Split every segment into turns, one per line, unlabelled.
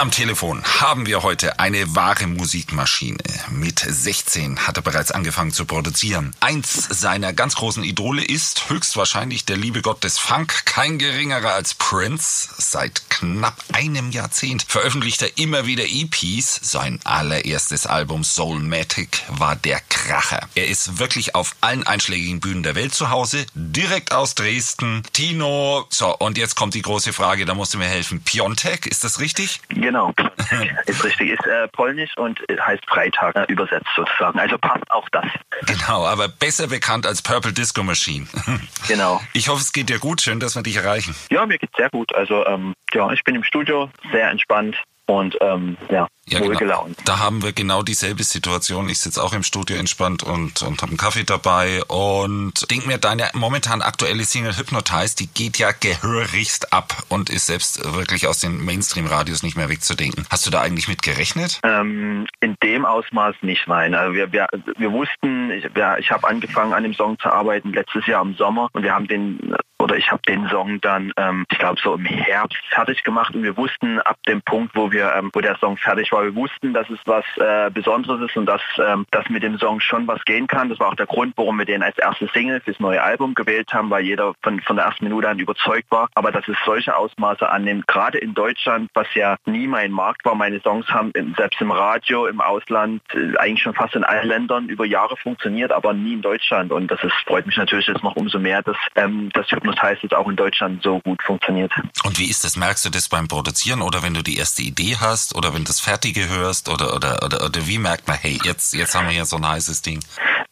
Am Telefon haben wir heute eine wahre Musikmaschine. Mit 16 hat er bereits angefangen zu produzieren. Eins seiner ganz großen Idole ist höchstwahrscheinlich der liebe Gott des Funk, kein geringerer als Prince. Seit knapp einem Jahrzehnt veröffentlicht er immer wieder EPs. Sein allererstes Album Soulmatic war der Kracher. Er ist wirklich auf allen einschlägigen Bühnen der Welt zu Hause, direkt aus Dresden. Tino, so, und jetzt kommt die große Frage, da musst du mir helfen. Piontek, ist das richtig?
Genau, ist richtig. Ist äh, polnisch und heißt Freitag äh, übersetzt sozusagen. Also passt auch das.
Genau, aber besser bekannt als Purple Disco Machine.
Genau.
Ich hoffe, es geht dir gut. Schön, dass wir dich erreichen.
Ja, mir geht's sehr gut. Also ähm, ja, ich bin im Studio, sehr entspannt und ähm, ja,
Ja,
wohlgelaunt.
genau. Da haben wir genau dieselbe Situation. Ich sitze auch im Studio entspannt und, und habe einen Kaffee dabei und denk mir, deine momentan aktuelle Single Hypnotize, die geht ja gehörigst ab und ist selbst wirklich aus den Mainstream-Radios nicht mehr wegzudenken. Hast du da eigentlich mit gerechnet?
Ähm, in dem Ausmaß nicht, nein. Also wir, wir, wir wussten, ich, wir, ich habe angefangen an dem Song zu arbeiten letztes Jahr im Sommer und wir haben den oder ich habe den Song dann, ähm, ich glaube so im Herbst fertig gemacht und wir wussten ab dem Punkt, wo wir, ähm, wo der Song fertig war, wir wussten, dass es was äh, Besonderes ist und dass, ähm, dass mit dem Song schon was gehen kann. Das war auch der Grund, warum wir den als erste Single fürs neue Album gewählt haben, weil jeder von, von der ersten Minute an überzeugt war. Aber dass es solche Ausmaße annimmt, gerade in Deutschland, was ja nie mein Markt war, meine Songs haben selbst im Radio, im Ausland, äh, eigentlich schon fast in allen Ländern über Jahre funktioniert, aber nie in Deutschland. Und das ist, freut mich natürlich jetzt noch umso mehr, dass ähm, das Hypnotize jetzt auch in Deutschland so gut funktioniert.
Und wie ist das? Merkst du das beim Produzieren oder wenn du die erste Idee hast oder wenn du das Fertige hörst oder, oder, oder, oder wie merkt man, hey, jetzt, jetzt haben wir hier so ein heißes Ding?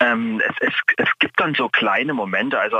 Ähm, es, es, es gibt dann so kleine Momente. Also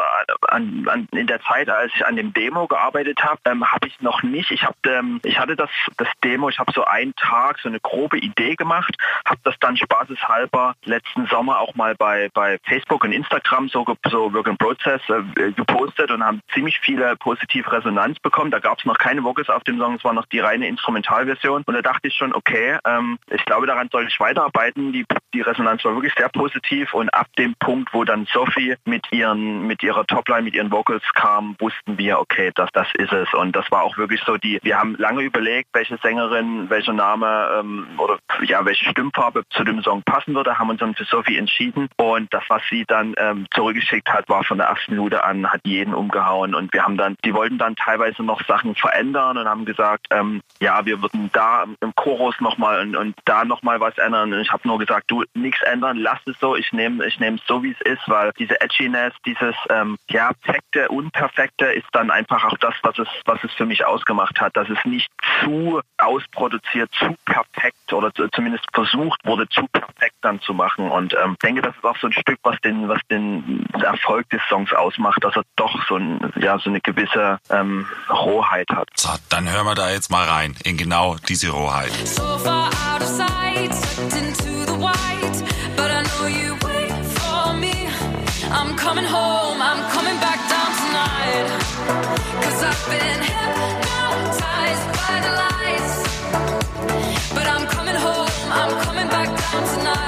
an, an, in der Zeit, als ich an dem Demo gearbeitet habe, ähm, habe ich noch nicht. Ich habe, ähm, ich hatte das, das Demo. Ich habe so einen Tag so eine grobe Idee gemacht, habe das dann spaßeshalber letzten Sommer auch mal bei bei Facebook und Instagram so so Work in Process äh, gepostet und haben ziemlich viele positive Resonanz bekommen. Da gab es noch keine Vocals auf dem Song, es war noch die reine Instrumentalversion. Und da dachte ich schon, okay, ähm, ich glaube, daran soll ich weiterarbeiten. Die, die Resonanz war wirklich sehr positiv und ab dem Punkt, wo dann Sophie mit ihren, mit ihrer Topline, mit ihren Vocals kam, wussten wir, okay, das, das ist es. Und das war auch wirklich so die, wir haben lange überlegt, welche Sängerin, welcher Name ähm, oder ja, welche Stimmfarbe zu dem Song passen würde, haben uns dann für Sophie entschieden. Und das, was sie dann ähm, zurückgeschickt hat, war von der ersten Minute an, hat jeden umgehauen. Und wir haben dann, die wollten dann teilweise noch Sachen verändern und haben gesagt, ähm, ja, wir würden da im Chorus nochmal und, und da nochmal was ändern. Und ich habe nur gesagt, du, nichts ändern, lass es so, ich nehme ich nehme es so, wie es ist, weil diese Edginess, dieses ähm, ja, perfekte, unperfekte ist dann einfach auch das, was es, was es für mich ausgemacht hat, dass es nicht zu ausproduziert, zu perfekt oder zu, zumindest versucht wurde, zu perfekt dann zu machen. Und ähm, denke, das ist auch so ein Stück, was den, was den Erfolg des Songs ausmacht, dass er doch so, ein, ja, so eine gewisse ähm, Rohheit hat.
So, dann hören wir da jetzt mal rein in genau diese Rohheit.
So far out of sight, into the white. But I know you wait for me. I'm coming home, I'm coming back down tonight. Cause I've been hypnotized by the lights. But I'm coming home, I'm coming back down tonight.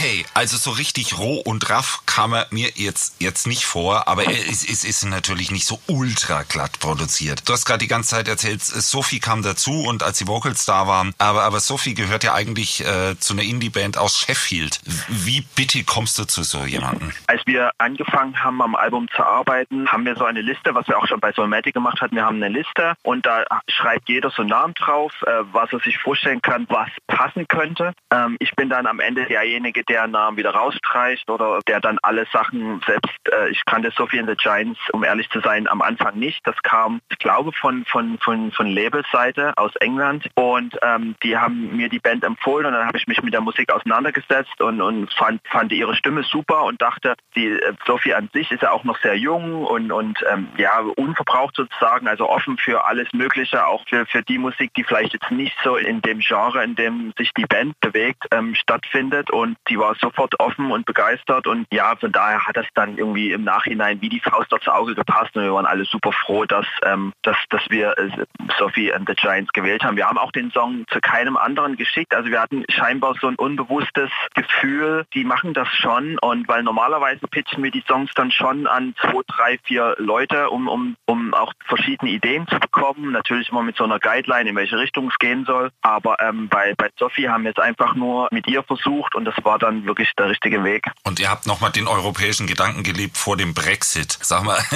Okay, also so richtig roh und raff kam er mir jetzt, jetzt nicht vor, aber er ist, ist, natürlich nicht so ultra glatt produziert. Du hast gerade die ganze Zeit erzählt, Sophie kam dazu und als die Vocals da waren, aber, aber Sophie gehört ja eigentlich äh, zu einer Indie-Band aus Sheffield. Wie bitte kommst du zu so jemandem?
Als wir angefangen haben, am Album zu arbeiten, haben wir so eine Liste, was wir auch schon bei Soulmatic gemacht hatten. Wir haben eine Liste und da schreibt jeder so einen Namen drauf, äh, was er sich vorstellen kann, was passen könnte. Ähm, ich bin dann am Ende derjenige, der Namen wieder rausstreicht oder der dann alle Sachen selbst, äh, ich kannte Sophie and the Giants, um ehrlich zu sein, am Anfang nicht. Das kam, ich glaube, von, von, von, von Labelseite aus England und ähm, die haben mir die Band empfohlen und dann habe ich mich mit der Musik auseinandergesetzt und, und fand, fand ihre Stimme super und dachte, die äh, Sophie an sich ist ja auch noch sehr jung und, und ähm, ja, unverbraucht sozusagen, also offen für alles Mögliche, auch für, für die Musik, die vielleicht jetzt nicht so in dem Genre, in dem sich die Band bewegt, ähm, stattfindet und die die war sofort offen und begeistert und ja, von daher hat das dann irgendwie im Nachhinein wie die Faust aufs Auge gepasst und wir waren alle super froh, dass, ähm, dass, dass wir äh, Sophie and the Giants gewählt haben. Wir haben auch den Song zu keinem anderen geschickt, also wir hatten scheinbar so ein unbewusstes Gefühl, die machen das schon und weil normalerweise pitchen wir die Songs dann schon an zwei, drei, vier Leute, um, um, um auch verschiedene Ideen zu bekommen, natürlich immer mit so einer Guideline, in welche Richtung es gehen soll, aber ähm, bei, bei Sophie haben wir es einfach nur mit ihr versucht und das war dann wirklich der richtige Weg.
Und ihr habt nochmal den europäischen Gedanken gelebt vor dem Brexit. Sag mal,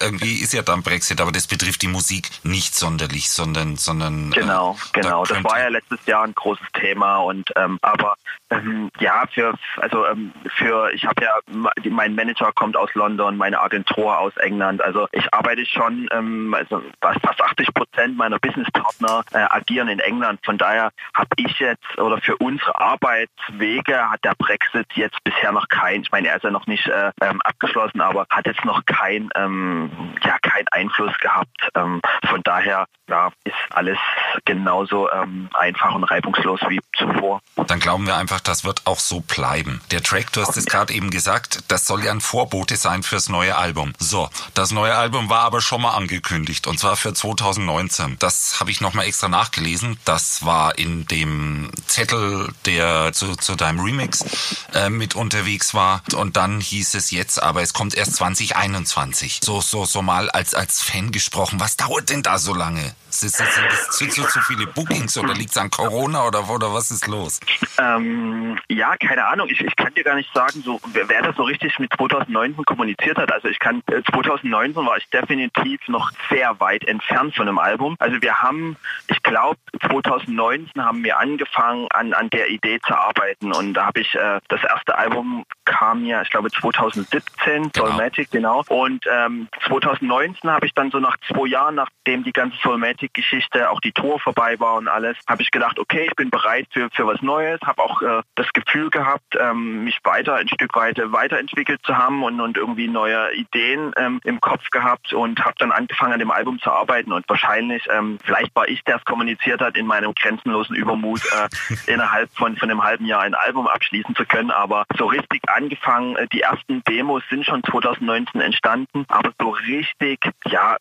irgendwie ist ja dann Brexit, aber das betrifft die Musik nicht sonderlich, sondern, sondern
genau, äh, genau. Da das war ja letztes Jahr ein großes Thema und ähm, aber ähm, ja für also ähm, für ich habe ja mein Manager kommt aus London, meine Agentur aus England. Also ich arbeite schon ähm, also fast 80 Prozent meiner Businesspartner äh, agieren in England. Von daher habe ich jetzt oder für unsere Arbeitswege hat der Brexit jetzt bisher noch kein, ich meine, er ist ja noch nicht äh, ähm, abgeschlossen, aber hat jetzt noch kein, ähm, ja, kein Einfluss gehabt. Ähm, von daher ja, ist alles genauso ähm, einfach und reibungslos wie zuvor.
Dann glauben wir einfach, das wird auch so bleiben. Der Track, du hast es gerade eben gesagt, das soll ja ein Vorbote sein fürs neue Album. So, das neue Album war aber schon mal angekündigt und zwar für 2019. Das habe ich nochmal extra nachgelesen. Das war in dem Zettel, der zu, zu deinem Remix äh, mit unterwegs war. Und dann hieß es jetzt, aber es kommt erst 2021. So, so, so mal als, als Fan gesprochen. Was dauert denn da so lange? Sind, sind, sind zu, zu viele Bookings oder liegt es an Corona oder, oder was ist los?
Ähm, ja, keine Ahnung. Ich, ich kann dir gar nicht sagen, so, wer, wer das so richtig mit 2019 kommuniziert hat. Also ich kann, 2019 äh, war ich definitiv noch sehr weit entfernt von einem Album. Also wir haben, ich glaube, 2019 haben wir angefangen, an, an der Idee zu arbeiten. Und da habe ich, äh, das erste Album kam ja, ich glaube 2017, genau. Soulmatic, genau. Und ähm, 2019 habe ich dann so nach zwei Jahren, nachdem die ganze Soulmatic-Geschichte, auch die Tour vorbei war und alles, habe ich gedacht, okay, ich bin bereit für, für was Neues, habe auch äh, das Gefühl gehabt, ähm, mich weiter ein Stück weit weiterentwickelt zu haben und, und irgendwie neue Ideen ähm, im Kopf gehabt und habe dann angefangen, an dem Album zu arbeiten. Und wahrscheinlich, ähm, vielleicht war ich, der es kommuniziert hat, in meinem grenzenlosen Übermut, äh, innerhalb von, von einem halben Jahr ein Album abschließen zu können. Aber so richtig angefangen, äh, die ersten Demos sind schon 2019 entstanden, aber so richtig, ja,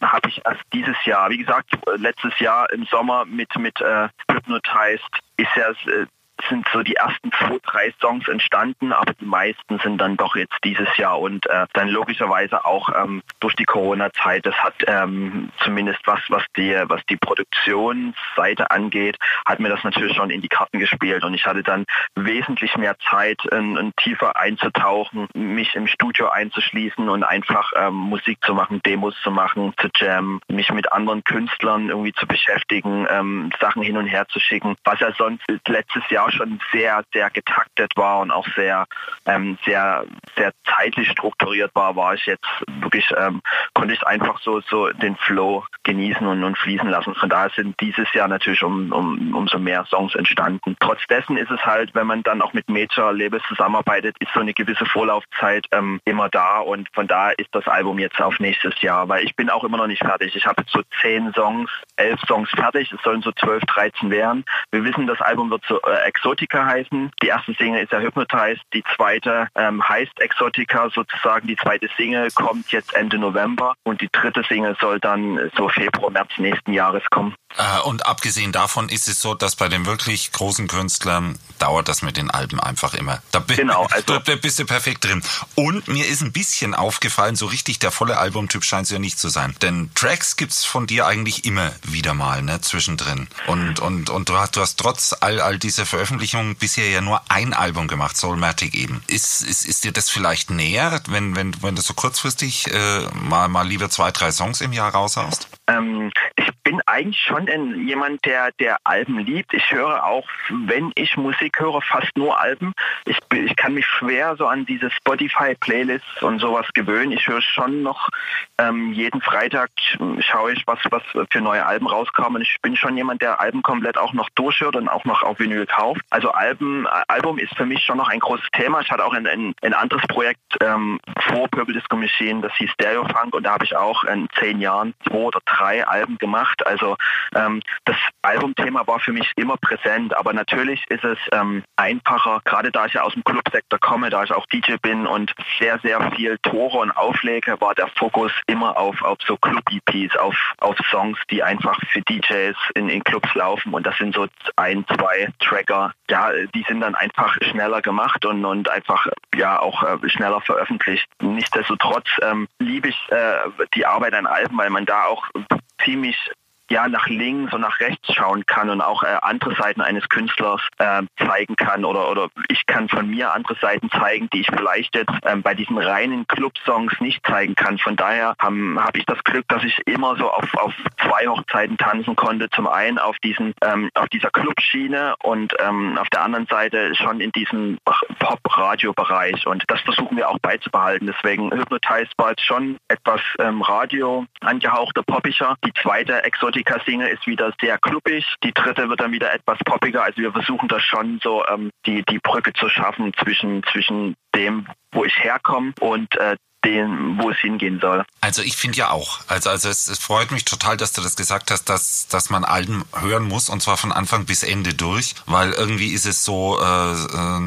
habe ich erst dieses Jahr, wie gesagt, letztes Jahr im Sommer mit, mit äh, Hypnotized ist ja äh, sind so die ersten zwei, drei Songs entstanden, aber die meisten sind dann doch jetzt dieses Jahr und äh, dann logischerweise auch ähm, durch die Corona-Zeit. Das hat ähm, zumindest was, was die, was die Produktionsseite angeht, hat mir das natürlich schon in die Karten gespielt und ich hatte dann wesentlich mehr Zeit, in, in tiefer einzutauchen, mich im Studio einzuschließen und einfach ähm, Musik zu machen, Demos zu machen, zu jammen, mich mit anderen Künstlern irgendwie zu beschäftigen, ähm, Sachen hin und her zu schicken, was ja sonst letztes Jahr schon sehr, sehr getaktet war und auch sehr, ähm, sehr, sehr zeitlich strukturiert war, war ich jetzt wirklich, ähm, konnte ich einfach so, so den Flow genießen und, und fließen lassen. Von daher sind dieses Jahr natürlich um, um, umso mehr Songs entstanden. Trotz dessen ist es halt, wenn man dann auch mit Major Labels zusammenarbeitet, ist so eine gewisse Vorlaufzeit ähm, immer da und von daher ist das Album jetzt auf nächstes Jahr, weil ich bin auch immer noch nicht fertig. Ich habe so zehn Songs, elf Songs fertig, es sollen so zwölf, dreizehn werden. Wir wissen, das Album wird so äh, Exotica heißen. Die erste Single ist ja Hypnotized, die zweite ähm, heißt Exotica sozusagen. Die zweite Single kommt jetzt Ende November und die dritte Single soll dann so Februar, März nächsten Jahres kommen.
Äh, und abgesehen davon ist es so, dass bei den wirklich großen Künstlern dauert das mit den Alben einfach immer. Da, genau, also da bist du perfekt drin. Und mir ist ein bisschen aufgefallen, so richtig der volle Albumtyp scheint es ja nicht zu sein. Denn Tracks gibt's von dir eigentlich immer wieder mal, ne, zwischendrin. Und, und, und du hast, du hast trotz all, all dieser Veröffentlichungen bisher ja nur ein Album gemacht, Soulmatic eben. Ist, ist, ist dir das vielleicht näher, wenn, wenn, wenn du so kurzfristig äh, mal, mal lieber zwei, drei Songs im Jahr raushaust?
Ähm, ich bin eigentlich schon ein, jemand, der, der Alben liebt. Ich höre auch, wenn ich Musik höre, fast nur Alben. Ich, ich kann mich schwer so an diese Spotify-Playlists und sowas gewöhnen. Ich höre schon noch ähm, jeden Freitag schaue ich, was, was für neue Alben rauskommen. Ich bin schon jemand, der Alben komplett auch noch durchhört und auch noch auf Vinyl kauft. Also Alben, Album ist für mich schon noch ein großes Thema. Ich hatte auch ein, ein, ein anderes Projekt ähm, vor Purple Disco Machine, das hieß Stereo Funk und da habe ich auch in zehn Jahren zwei oder drei Alben gemacht. Also ähm, das Albumthema war für mich immer präsent, aber natürlich ist es ähm, einfacher, gerade da ich ja aus dem Clubsektor komme, da ich auch DJ bin und sehr, sehr viel Tore und Auflege, war der Fokus immer auf, auf so Club-EPs, auf, auf Songs, die einfach für DJs in, in Clubs laufen und das sind so ein, zwei Tracker, ja, die sind dann einfach schneller gemacht und, und einfach ja auch äh, schneller veröffentlicht. Nichtsdestotrotz ähm, liebe ich äh, die Arbeit an Alben, weil man da auch ziemlich ja nach links und nach rechts schauen kann und auch äh, andere Seiten eines Künstlers äh, zeigen kann oder oder ich kann von mir andere Seiten zeigen, die ich vielleicht jetzt ähm, bei diesen reinen Club-Songs nicht zeigen kann. Von daher habe hab ich das Glück, dass ich immer so auf, auf zwei Hochzeiten tanzen konnte. Zum einen auf diesen ähm, auf dieser Clubschiene und ähm, auf der anderen Seite schon in diesem Pop-Radio-Bereich und das versuchen wir auch beizubehalten. Deswegen Hypnotize war jetzt schon etwas ähm, Radio angehauchter, poppischer. Die zweite Exotik Klassiker-Single ist wieder sehr kluppig. Die dritte wird dann wieder etwas poppiger. Also wir versuchen da schon so ähm, die, die Brücke zu schaffen zwischen, zwischen dem, wo ich herkomme und äh, den, wo es hingehen soll.
Also ich finde ja auch. Also, also es, es, freut mich total, dass du das gesagt hast, dass, dass man Alben hören muss und zwar von Anfang bis Ende durch, weil irgendwie ist es so äh, äh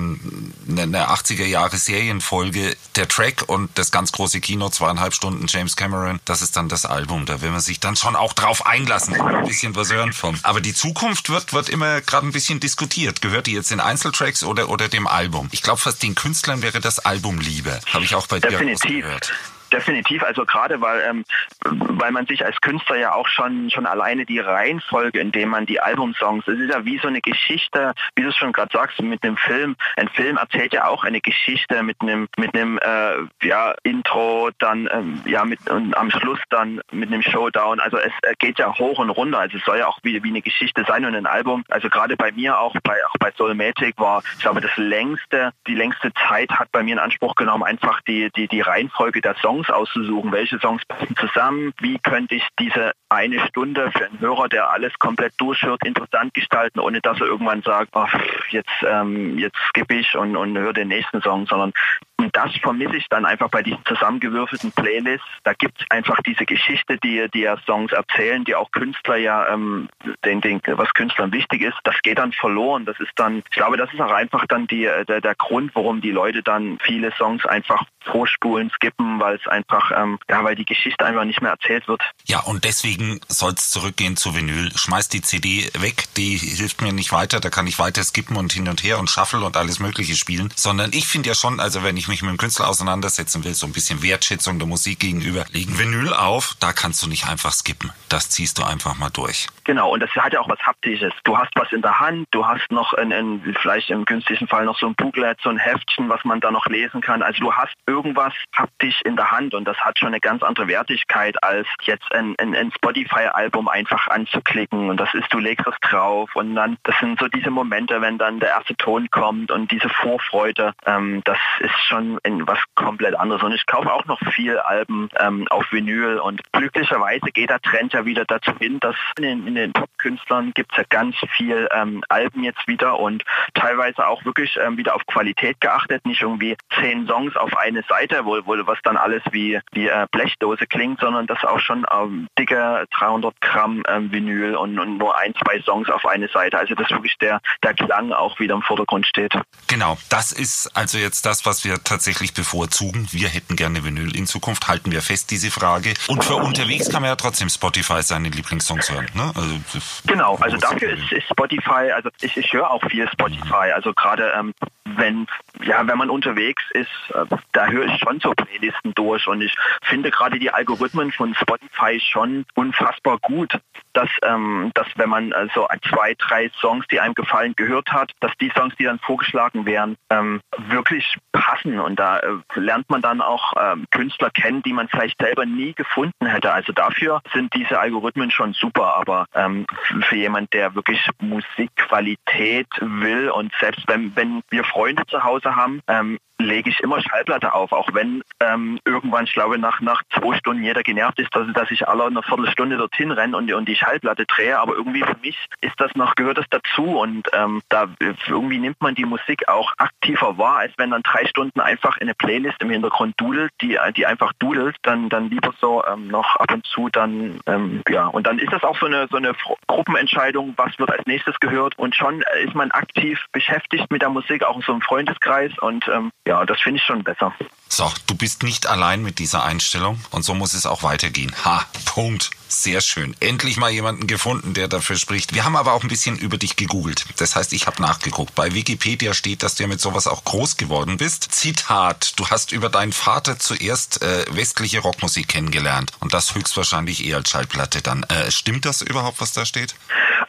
eine 80er Jahre Serienfolge, der Track und das ganz große Kino, zweieinhalb Stunden James Cameron, das ist dann das Album. Da will man sich dann schon auch drauf einlassen, ein bisschen was hören von. Aber die Zukunft wird, wird immer gerade ein bisschen diskutiert. Gehört die jetzt in Einzeltracks oder, oder dem Album? Ich glaube, fast den Künstlern wäre das Album lieber. Habe ich auch bei
Definitiv. dir gehört. Definitiv, also gerade weil ähm, weil man sich als Künstler ja auch schon schon alleine die Reihenfolge, in dem man die Albumsongs, es ist ja wie so eine Geschichte, wie du es schon gerade sagst, mit einem Film. Ein Film erzählt ja auch eine Geschichte mit einem mit einem äh, ja Intro, dann ähm, ja mit und am Schluss dann mit einem Showdown. Also es geht ja hoch und runter. Also es soll ja auch wie, wie eine Geschichte sein und ein Album. Also gerade bei mir auch bei auch bei Soulmatic war, ich glaube, das längste die längste Zeit hat bei mir in Anspruch genommen einfach die die die Reihenfolge der Songs Songs auszusuchen, welche Songs passen zusammen, wie könnte ich diese eine Stunde für einen Hörer, der alles komplett durchhört, interessant gestalten, ohne dass er irgendwann sagt, ach, jetzt, ähm, jetzt skippe ich und, und höre den nächsten Song, sondern und das vermisse ich dann einfach bei diesen zusammengewürfelten Playlists. Da gibt es einfach diese Geschichte, die, die ja Songs erzählen, die auch Künstler ja, ähm, den, den, was Künstlern wichtig ist, das geht dann verloren. Das ist dann, ich glaube, das ist auch einfach dann die, äh, der, der Grund, warum die Leute dann viele Songs einfach vorspulen, skippen, weil es einfach, ähm, ja, weil die Geschichte einfach nicht mehr erzählt wird.
Ja, und deswegen soll es zurückgehen zu Vinyl. Schmeiß die CD weg, die hilft mir nicht weiter, da kann ich weiter skippen und hin und her und shuffle und alles mögliche spielen, sondern ich finde ja schon, also wenn ich mich mit dem Künstler auseinandersetzen will, so ein bisschen Wertschätzung der Musik gegenüber, legen Vinyl auf, da kannst du nicht einfach skippen. Das ziehst du einfach mal durch.
Genau, und das hat ja auch was Haptisches. Du hast was in der Hand, du hast noch in, in, vielleicht im günstigsten Fall noch so ein Booklet, so ein Heftchen, was man da noch lesen kann. Also du hast irgendwas haptisch in der Hand und das hat schon eine ganz andere Wertigkeit, als jetzt ein, ein, ein Spotify-Album einfach anzuklicken und das ist, du legst drauf und dann, das sind so diese Momente, wenn dann der erste Ton kommt und diese Vorfreude, ähm, das ist schon was komplett anderes. Und ich kaufe auch noch viel Alben ähm, auf Vinyl und glücklicherweise geht der Trend ja wieder dazu hin, dass in, in den Top-Künstlern gibt es ja ganz viel ähm, Alben jetzt wieder und teilweise auch wirklich ähm, wieder auf Qualität geachtet, nicht irgendwie zehn Songs auf eine Seite, wo, wo was dann alles wie, wie äh, Blechdose klingt, sondern das auch schon ähm, dicke 300 Gramm ähm, Vinyl und, und, nur ein, zwei Songs auf eine Seite. Also dass wirklich der, der Klang auch wieder im Vordergrund steht.
Genau, das ist also jetzt das, was wir tatsächlich bevorzugen. Wir hätten gerne Vinyl in Zukunft, halten wir fest diese Frage. Und für unterwegs kann man ja trotzdem Spotify seine Lieblingssongs hören. Ne? Also
also genau, also dafür ist, ist Spotify, also ich, ich höre auch viel Spotify, also gerade ähm, wenn ja, wenn man unterwegs ist, äh, da höre ich schon so Playlisten durch und ich finde gerade die Algorithmen von Spotify schon unfassbar gut, dass, ähm, dass wenn man äh, so zwei, drei Songs, die einem gefallen, gehört hat, dass die Songs, die dann vorgeschlagen werden, ähm, wirklich passen. Und da äh, lernt man dann auch ähm, Künstler kennen, die man vielleicht selber nie gefunden hätte. Also dafür sind diese Algorithmen schon super, aber ähm, für jemand, der wirklich Musikqualität will und selbst wenn, wenn wir Freunde zu Hause haben, ähm, lege ich immer Schallplatte auf, auch wenn ähm, irgendwann, ich glaube, nach, nach zwei Stunden jeder genervt ist, dass, dass ich alle eine Viertelstunde dorthin renne und, und die Schallplatte drehe. Aber irgendwie für mich ist das noch, gehört das dazu und ähm, da irgendwie nimmt man die Musik auch aktiver wahr, als wenn dann drei Stunden einfach eine Playlist im Hintergrund dudelt, die, die einfach dudelt, dann, dann lieber so ähm, noch ab und zu dann, ähm, ja, und dann ist das auch so eine, so eine Gruppenentscheidung, was wird als nächstes gehört und schon ist man aktiv beschäftigt mit der Musik, auch in so einem Freundeskreis und ähm, ja, das finde ich schon besser.
So, du bist nicht allein mit dieser Einstellung und so muss es auch weitergehen. Ha, Punkt. Sehr schön. Endlich mal jemanden gefunden, der dafür spricht. Wir haben aber auch ein bisschen über dich gegoogelt. Das heißt, ich habe nachgeguckt. Bei Wikipedia steht, dass du mit sowas auch groß geworden bist. Zitat, du hast über deinen Vater zuerst äh, westliche Rockmusik kennengelernt und das höchstwahrscheinlich eher als Schallplatte dann. Äh, stimmt das überhaupt, was da steht?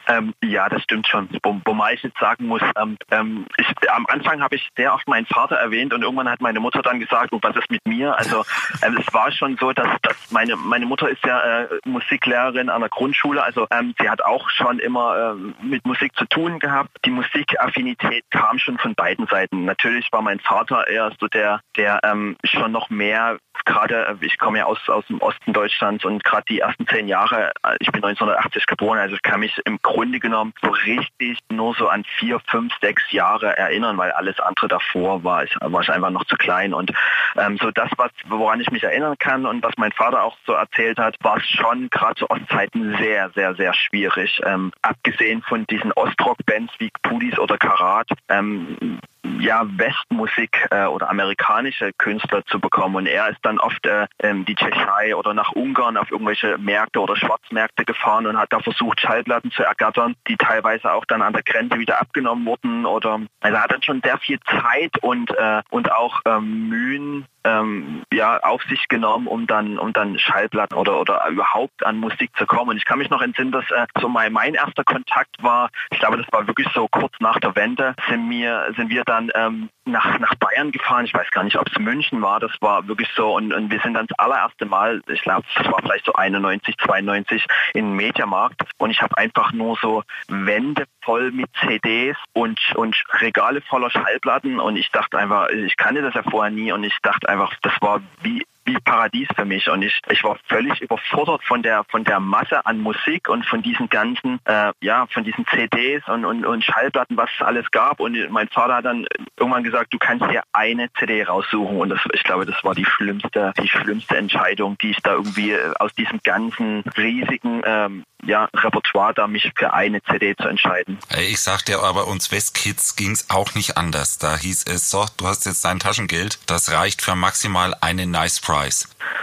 Ähm, ja, das stimmt schon. Wo, wobei ich jetzt sagen muss, ähm, ähm, ich, am Anfang habe ich sehr oft meinen Vater erwähnt und irgendwann hat meine Mutter dann gesagt, oh, was ist mit mir? Also ähm, es war schon so, dass, dass meine, meine Mutter ist ja äh, Musiklehrerin an der Grundschule, also ähm, sie hat auch schon immer äh, mit Musik zu tun gehabt. Die Musikaffinität kam schon von beiden Seiten. Natürlich war mein Vater eher so der, der ähm, schon noch mehr gerade, äh, ich komme ja aus, aus dem Osten Deutschlands und gerade die ersten zehn Jahre, äh, ich bin 1980 geboren, also ich kann mich im Grunde genommen so richtig nur so an vier, fünf, sechs Jahre erinnern, weil alles andere davor war, ich, war ich einfach noch zu klein. Und ähm, so das, was, woran ich mich erinnern kann und was mein Vater auch so erzählt hat, war es schon gerade zu Ostzeiten sehr, sehr, sehr schwierig. Ähm, abgesehen von diesen Ostrock-Bands wie Pudis oder Karat, ähm, ja, Westmusik äh, oder amerikanische Künstler zu bekommen. Und er ist dann oft äh, ähm, die Tschechei oder nach Ungarn auf irgendwelche Märkte oder Schwarzmärkte gefahren und hat da versucht, Schallplatten zu ergattern, die teilweise auch dann an der Grenze wieder abgenommen wurden. Oder also er hat dann schon sehr viel Zeit und, äh, und auch ähm, Mühen ähm, ja, auf sich genommen, um dann, um dann Schallplatten oder, oder überhaupt an Musik zu kommen. Und ich kann mich noch entsinnen, dass äh, so mein, mein erster Kontakt war, ich glaube, das war wirklich so kurz nach der Wende, sind wir, sind wir dann ähm, nach, nach Bayern gefahren. Ich weiß gar nicht, ob es München war. Das war wirklich so. Und, und wir sind dann das allererste Mal, ich glaube, das war vielleicht so 91, 92 in Mediamarkt. Und ich habe einfach nur so Wände voll mit CDs und, und Regale voller Schallplatten. Und ich dachte einfach, ich kannte das ja vorher nie. Und ich dachte einfach, das war wie wie Paradies für mich und ich, ich war völlig überfordert von der von der Masse an Musik und von diesen ganzen äh, ja von diesen CDs und, und, und Schallplatten, was es alles gab und mein Vater hat dann irgendwann gesagt, du kannst dir eine CD raussuchen und das, ich glaube, das war die schlimmste die schlimmste Entscheidung, die ich da irgendwie äh, aus diesem ganzen riesigen ähm, ja, Repertoire da, mich für eine CD zu entscheiden.
Ich sagte aber uns Westkids ging es auch nicht anders. Da hieß es, so, du hast jetzt dein Taschengeld, das reicht für maximal einen Nice Price.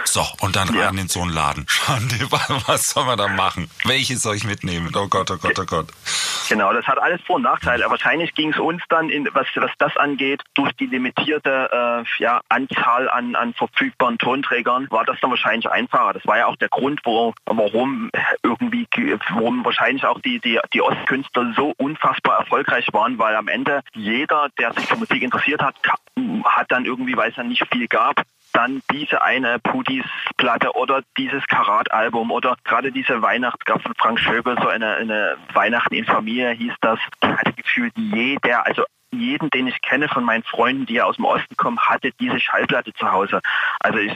So, und dann ja. rein in so einen Laden. Schande, was soll man da machen? Welches soll ich mitnehmen? Oh Gott, oh Gott, oh Gott.
Genau, das hat alles Vor- und Nachteile. Wahrscheinlich ging es uns dann, in, was, was das angeht, durch die limitierte äh, ja, Anzahl an, an verfügbaren Tonträgern, war das dann wahrscheinlich einfacher. Das war ja auch der Grund, wo, warum irgendwie, warum wahrscheinlich auch die, die, die Ostkünstler so unfassbar erfolgreich waren, weil am Ende jeder, der sich für Musik interessiert hat, hat dann irgendwie, weil es dann nicht viel gab, dann diese eine Pudis-Platte oder dieses Karat-Album oder gerade diese Weihnacht gab von Frank Schöbel, so eine, eine Weihnachten in Familie hieß das. Ich hatte gefühlt jeder, also jeden, den ich kenne von meinen Freunden, die ja aus dem Osten kommen, hatte diese Schallplatte zu Hause. Also, ich,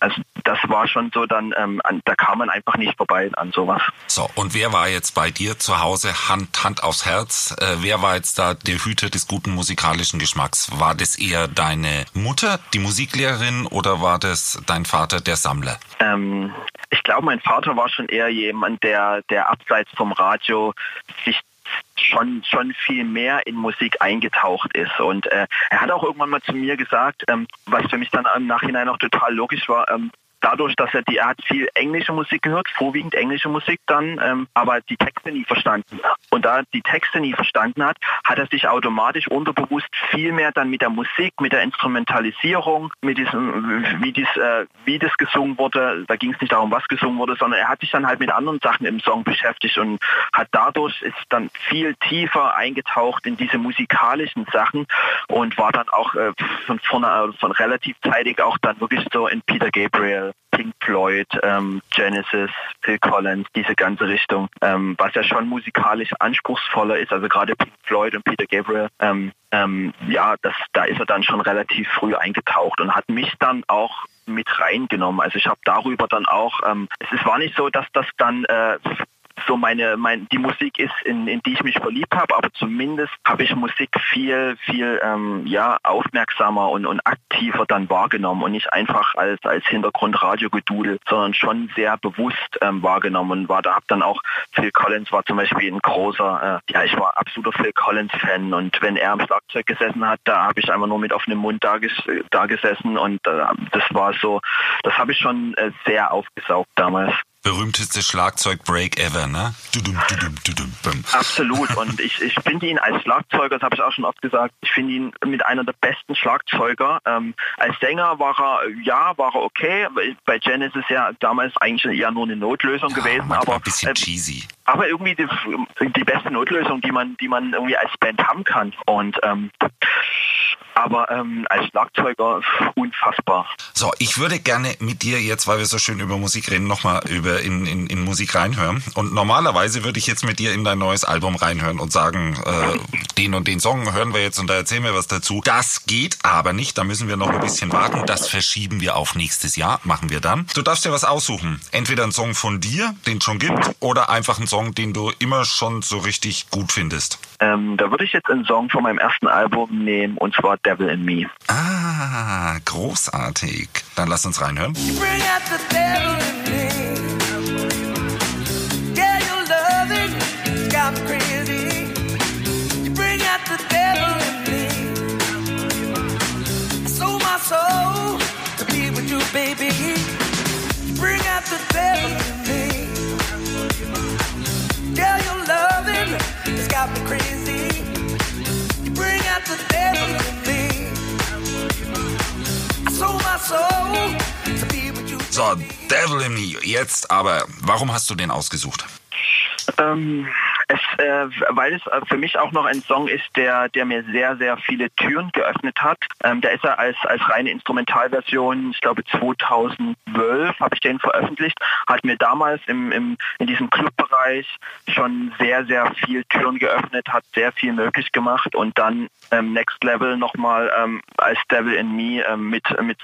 also das war schon so dann, ähm, an, da kam man einfach nicht vorbei an sowas.
So, und wer war jetzt bei dir zu Hause Hand, Hand aufs Herz? Äh, wer war jetzt da der Hüter des guten musikalischen Geschmacks? War das eher deine Mutter, die Musiklehrerin, oder war das dein Vater, der Sammler?
Ähm, ich glaube, mein Vater war schon eher jemand, der, der abseits vom Radio sich schon schon viel mehr in Musik eingetaucht ist. Und äh, er hat auch irgendwann mal zu mir gesagt, ähm, was für mich dann im Nachhinein auch total logisch war, ähm, dadurch, dass er die, er hat viel englische Musik gehört, vorwiegend englische Musik dann, ähm, aber die Texte nie verstanden. Und da er die Texte nie verstanden hat, hat er sich automatisch unterbewusst viel mehr dann mit der Musik, mit der Instrumentalisierung, mit diesem, wie dies, äh, wie das gesungen wurde, da ging es nicht darum, was gesungen wurde, sondern er hat sich dann halt mit anderen Sachen im Song beschäftigt und hat dadurch ist dann viel tiefer eingetaucht in diese musikalischen Sachen und war dann auch äh, von vorne, äh, von relativ zeitig auch dann wirklich so in Peter Gabriel Pink Floyd, ähm, Genesis, Phil Collins, diese ganze Richtung, ähm, was ja schon musikalisch anspruchsvoller ist. Also gerade Pink Floyd und Peter Gabriel, ähm, ähm, ja, das, da ist er dann schon relativ früh eingetaucht und hat mich dann auch mit reingenommen. Also ich habe darüber dann auch, ähm, es, es war nicht so, dass das dann äh, so meine, mein, die Musik ist, in, in die ich mich verliebt habe, aber zumindest habe ich Musik viel, viel ähm, ja, aufmerksamer und, und aktiver dann wahrgenommen und nicht einfach als, als Hintergrundradio-Gedudel, sondern schon sehr bewusst ähm, wahrgenommen und war da, hab dann auch Phil Collins war zum Beispiel ein großer, äh, ja, ich war absoluter Phil Collins-Fan und wenn er am Schlagzeug gesessen hat, da habe ich einfach nur mit offenem Mund da, da gesessen und äh, das war so, das habe ich schon äh, sehr aufgesaugt damals
berühmteste Schlagzeug-Break ever, ne? Dudum, dudum,
dudum, bum. Absolut. Und ich, ich finde ihn als Schlagzeuger, das habe ich auch schon oft gesagt, ich finde ihn mit einer der besten Schlagzeuger. Ähm, als Sänger war er, ja, war er okay. Bei Genesis ja damals eigentlich eher nur eine Notlösung ja, gewesen. Aber
ein bisschen äh, cheesy.
Aber irgendwie die, die beste Notlösung, die man, die man irgendwie als Band haben kann. Und ähm, aber ähm, als Schlagzeuger unfassbar.
So, ich würde gerne mit dir jetzt, weil wir so schön über Musik reden, nochmal über in, in, in Musik reinhören. Und normalerweise würde ich jetzt mit dir in dein neues Album reinhören und sagen, äh, den und den Song hören wir jetzt und da erzählen wir was dazu. Das geht aber nicht, da müssen wir noch ein bisschen warten. Das verschieben wir auf nächstes Jahr, machen wir dann. Du darfst dir was aussuchen. Entweder ein Song von dir, den es schon gibt, oder einfach ein Song, den du immer schon so richtig gut findest.
Ähm, da würde ich jetzt einen Song von meinem ersten Album nehmen und zwar Devil in Me.
Ah, großartig. Dann lass uns reinhören. Baby, So, Devil in Me. Jetzt aber, warum hast du den ausgesucht?
Ähm, es, äh, weil es äh, für mich auch noch ein Song ist, der, der mir sehr, sehr viele Türen geöffnet hat. Ähm, der ist er als, als reine Instrumentalversion, ich glaube 2012 habe ich den veröffentlicht, hat mir damals im, im, in diesem Clubbereich schon sehr, sehr viel Türen geöffnet, hat sehr viel möglich gemacht und dann ähm, Next Level nochmal ähm, als Devil in Me ähm, mit, mit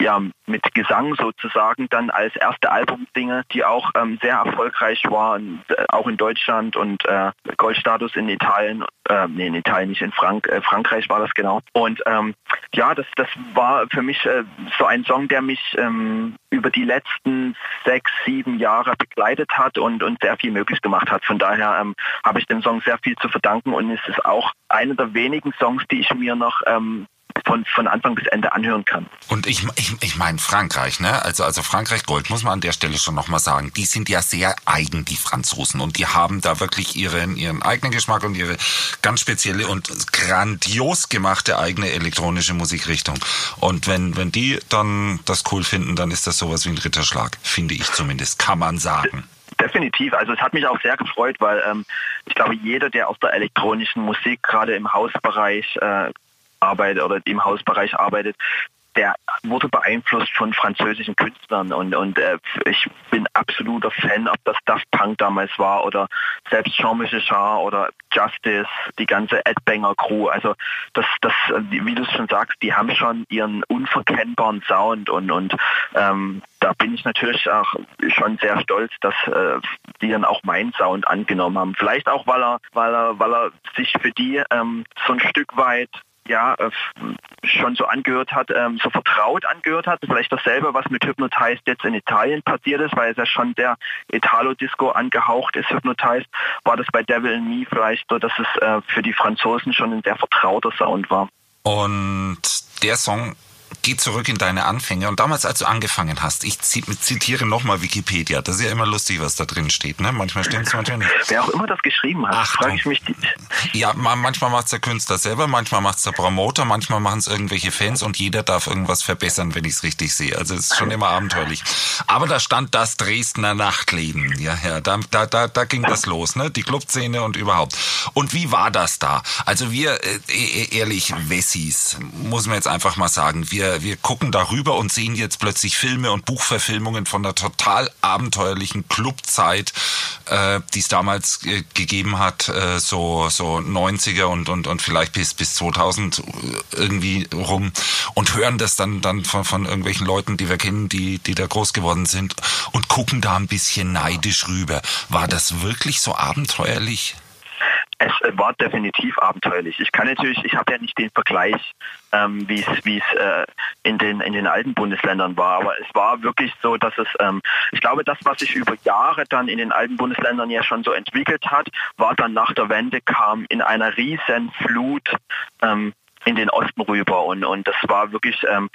ja, mit Gesang sozusagen dann als erste Albumdinge, die auch ähm, sehr erfolgreich waren, äh, auch in Deutschland und äh, Goldstatus in Italien, äh, nee, in Italien nicht, in Frank äh, Frankreich war das genau. Und ähm, ja, das, das war für mich äh, so ein Song, der mich ähm, über die letzten sechs, sieben Jahre begleitet hat und, und sehr viel möglich gemacht hat. Von daher ähm, habe ich dem Song sehr viel zu verdanken und es ist auch einer der wenigen Songs, die ich mir noch ähm, von, von Anfang bis Ende anhören kann.
Und ich, ich, ich meine Frankreich, ne? Also, also Frankreich Gold muss man an der Stelle schon nochmal sagen. Die sind ja sehr eigen, die Franzosen. Und die haben da wirklich ihren, ihren eigenen Geschmack und ihre ganz spezielle und grandios gemachte eigene elektronische Musikrichtung. Und wenn, wenn die dann das cool finden, dann ist das sowas wie ein Ritterschlag. Finde ich zumindest. Kann man sagen.
Definitiv. Also es hat mich auch sehr gefreut, weil ähm, ich glaube, jeder, der aus der elektronischen Musik gerade im Hausbereich äh, arbeitet oder im Hausbereich arbeitet, der wurde beeinflusst von französischen Künstlern und, und äh, ich bin absoluter Fan, ob das Daft Punk damals war oder selbst Jean-Michel Jarre oder Justice, die ganze Ed Banger Crew. Also das, das, wie du es schon sagst, die haben schon ihren unverkennbaren Sound und, und ähm, da bin ich natürlich auch schon sehr stolz, dass äh, die dann auch meinen Sound angenommen haben. Vielleicht auch, weil er, weil er, weil er sich für die ähm, so ein Stück weit ja äh, schon so angehört hat, ähm, so vertraut angehört hat. Vielleicht dasselbe, was mit Hypnotized jetzt in Italien passiert ist, weil es ja schon der Italo-Disco angehaucht ist, Hypnotized, war das bei Devil in Me vielleicht so, dass es äh, für die Franzosen schon ein sehr vertrauter Sound war.
Und der Song geh zurück in deine Anfänge und damals, als du angefangen hast, ich zitiere nochmal Wikipedia, das ist ja immer lustig, was da drin steht, ne? Manchmal stimmt es, manchmal nicht.
Wer auch immer das geschrieben hat, frage ich mich.
Ja, manchmal macht es der Künstler selber, manchmal macht es der Promoter, manchmal machen es irgendwelche Fans und jeder darf irgendwas verbessern, wenn ich es richtig sehe. Also es ist schon immer abenteuerlich. Aber da stand das Dresdner Nachtleben. Ja, ja, da, da, da, da ging das los, ne? Die Clubszene und überhaupt. Und wie war das da? Also wir, äh, e-, ehrlich, Wessis, muss man jetzt einfach mal sagen, wir wir, wir gucken darüber und sehen jetzt plötzlich Filme und Buchverfilmungen von einer total abenteuerlichen Clubzeit, äh, die es damals äh, gegeben hat, äh, so, so 90er und, und, und vielleicht bis, bis 2000 irgendwie rum und hören das dann, dann von, von irgendwelchen Leuten, die wir kennen, die, die da groß geworden sind und gucken da ein bisschen neidisch rüber. War das wirklich so abenteuerlich?
Es war definitiv abenteuerlich. Ich kann natürlich, ich habe ja nicht den Vergleich, ähm, wie es äh, in den in den alten Bundesländern war, aber es war wirklich so, dass es, ähm, ich glaube, das, was sich über Jahre dann in den alten Bundesländern ja schon so entwickelt hat, war dann nach der Wende kam in einer riesen Flut ähm, in den Osten rüber und, und das war wirklich, ähm,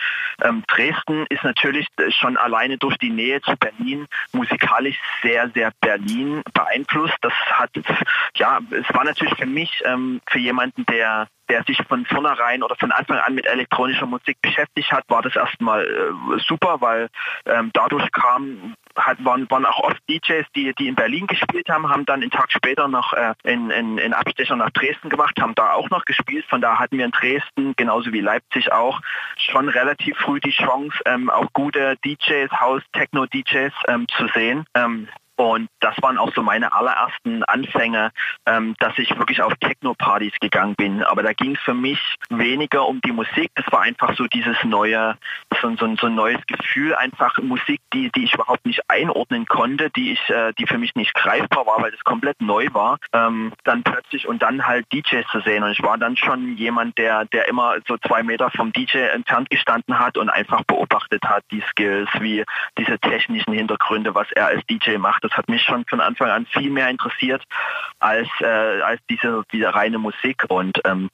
ähm, Dresden ist natürlich schon alleine durch die Nähe zu Berlin musikalisch sehr, sehr Berlin beeinflusst. Das hat, ja, es war natürlich für mich, ähm, für jemanden, der der sich von vornherein oder von Anfang an mit elektronischer Musik beschäftigt hat, war das erstmal äh, super, weil ähm, dadurch kam hat, waren, waren auch oft DJs, die, die in Berlin gespielt haben, haben dann einen Tag später noch äh, in, in, in Abstecher nach Dresden gemacht, haben da auch noch gespielt. Von da hatten wir in Dresden, genauso wie Leipzig auch, schon relativ früh die Chance, ähm, auch gute DJs, House-Techno-DJs ähm, zu sehen. Ähm, und das waren auch so meine allerersten Anfänge, ähm, dass ich wirklich auf Techno-Partys gegangen bin. Aber da ging es für mich weniger um die Musik. Das war einfach so dieses neue, so, so, so ein neues Gefühl, einfach Musik, die, die ich überhaupt nicht einordnen konnte, die ich, äh, die für mich nicht greifbar war, weil das komplett neu war. Ähm, dann plötzlich und dann halt DJs zu sehen. Und ich war dann schon jemand, der, der immer so zwei Meter vom DJ entfernt gestanden hat und einfach beobachtet hat, die Skills, wie diese technischen Hintergründe, was er als DJ macht das hat mich schon von Anfang an viel mehr interessiert als, äh, als diese, diese reine Musik. Und ähm,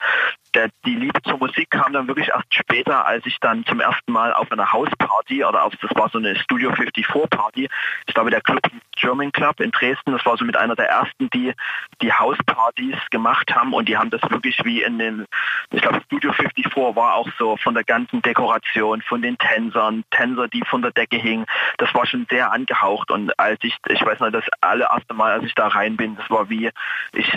der, die Liebe zur Musik kam dann wirklich erst später, als ich dann zum ersten Mal auf einer Hausparty oder auf, das war so eine Studio 54 Party, ich glaube der Club German Club in Dresden, das war so mit einer der ersten, die die Hauspartys gemacht haben und die haben das wirklich wie in den, ich glaube Studio 54 war auch so von der ganzen Dekoration, von den Tänzern, Tänzer, die von der Decke hingen, das war schon sehr angehaucht und als ich, ich weiß noch, das allererste Mal, als ich da rein bin, das war wie, ich,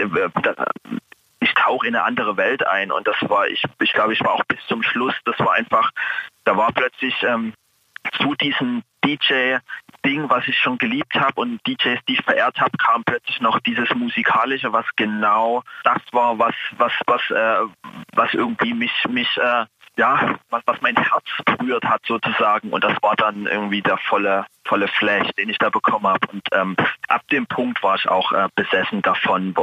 tauche in eine andere Welt ein und das war, ich, ich glaube, ich war auch bis zum Schluss, das war einfach, da war plötzlich ähm, zu diesem DJ-Ding, was ich schon geliebt habe und DJs, die ich verehrt habe, kam plötzlich noch dieses musikalische, was genau das war, was was was äh, was irgendwie mich mich äh, ja, was, was mein Herz berührt hat sozusagen. Und das war dann irgendwie der volle, volle Flash, den ich da bekommen habe. Und ähm, ab dem Punkt war ich auch äh, besessen davon,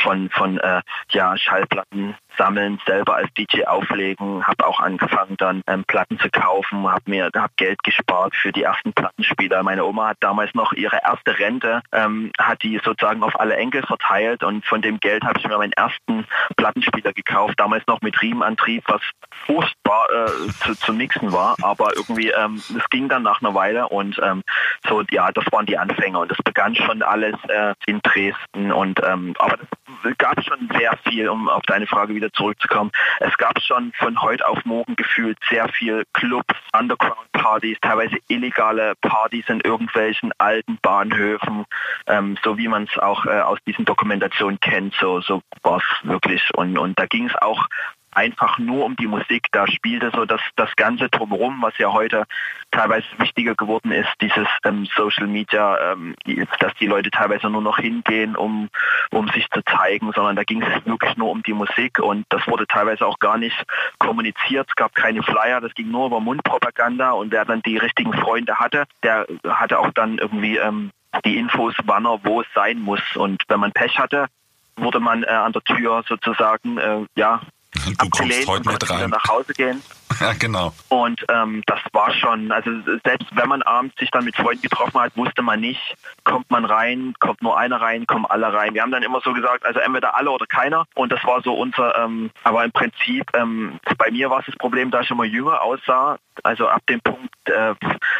von, von äh, ja, Schallplatten sammeln, selber als DJ auflegen, habe auch angefangen dann ähm, Platten zu kaufen, habe mir hab Geld gespart für die ersten Plattenspieler. Meine Oma hat damals noch ihre erste Rente, ähm, hat die sozusagen auf alle Enkel verteilt und von dem Geld habe ich mir meinen ersten Plattenspieler gekauft, damals noch mit Riemenantrieb, was furchtbar äh, zu, zu mixen war, aber irgendwie ähm, es ging dann nach einer Weile und ähm, so ja, das waren die Anfänge und das begann schon alles äh, in Dresden und ähm, aber es gab schon sehr viel, um auf deine Frage wieder zurückzukommen. Es gab schon von heute auf morgen gefühlt sehr viel Clubs, Underground-Partys, teilweise illegale Partys in irgendwelchen alten Bahnhöfen, ähm, so wie man es auch äh, aus diesen Dokumentationen kennt, so, so war es wirklich. Und, und da ging es auch einfach nur um die Musik. Da spielte so das, das Ganze drumherum, was ja heute teilweise wichtiger geworden ist, dieses ähm, Social Media, ähm, dass die Leute teilweise nur noch hingehen, um, um sich zu zeigen, sondern da ging es wirklich nur um die Musik und das wurde teilweise auch gar nicht kommuniziert. Es gab keine Flyer, das ging nur über Mundpropaganda und wer dann die richtigen Freunde hatte, der hatte auch dann irgendwie ähm, die Infos, wann er wo es sein muss. Und wenn man Pech hatte, wurde man äh, an der Tür sozusagen äh, ja
Du kommst heute nicht rein.
nach Hause gehen.
Ja, genau.
Und ähm, das war schon, also selbst wenn man abends sich dann mit Freunden getroffen hat, wusste man nicht, kommt man rein, kommt nur einer rein, kommen alle rein. Wir haben dann immer so gesagt, also entweder alle oder keiner. Und das war so unser, ähm, aber im Prinzip, ähm, bei mir war es das Problem, da ich immer jünger aussah, also ab dem Punkt, äh,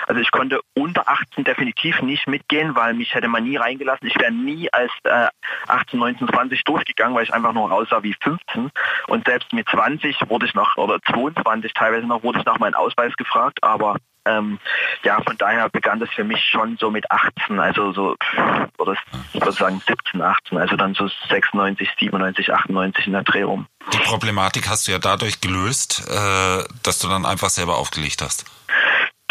also ich konnte unter 18 definitiv nicht mitgehen, weil mich hätte man nie reingelassen. Ich wäre nie als äh, 18, 19, 20 durchgegangen, weil ich einfach nur aussah wie 15. Und selbst mit 20 wurde ich noch, oder 22 teilweise noch, wurde ich nach meinem Ausweis gefragt, aber Ähm, ja, von daher begann das für mich schon so mit 18, also so, oder ich würde sagen 17, 18, also dann so 96, 97, 98 in der Dreh rum.
Die Problematik hast du ja dadurch gelöst, äh, dass du dann einfach selber aufgelegt hast.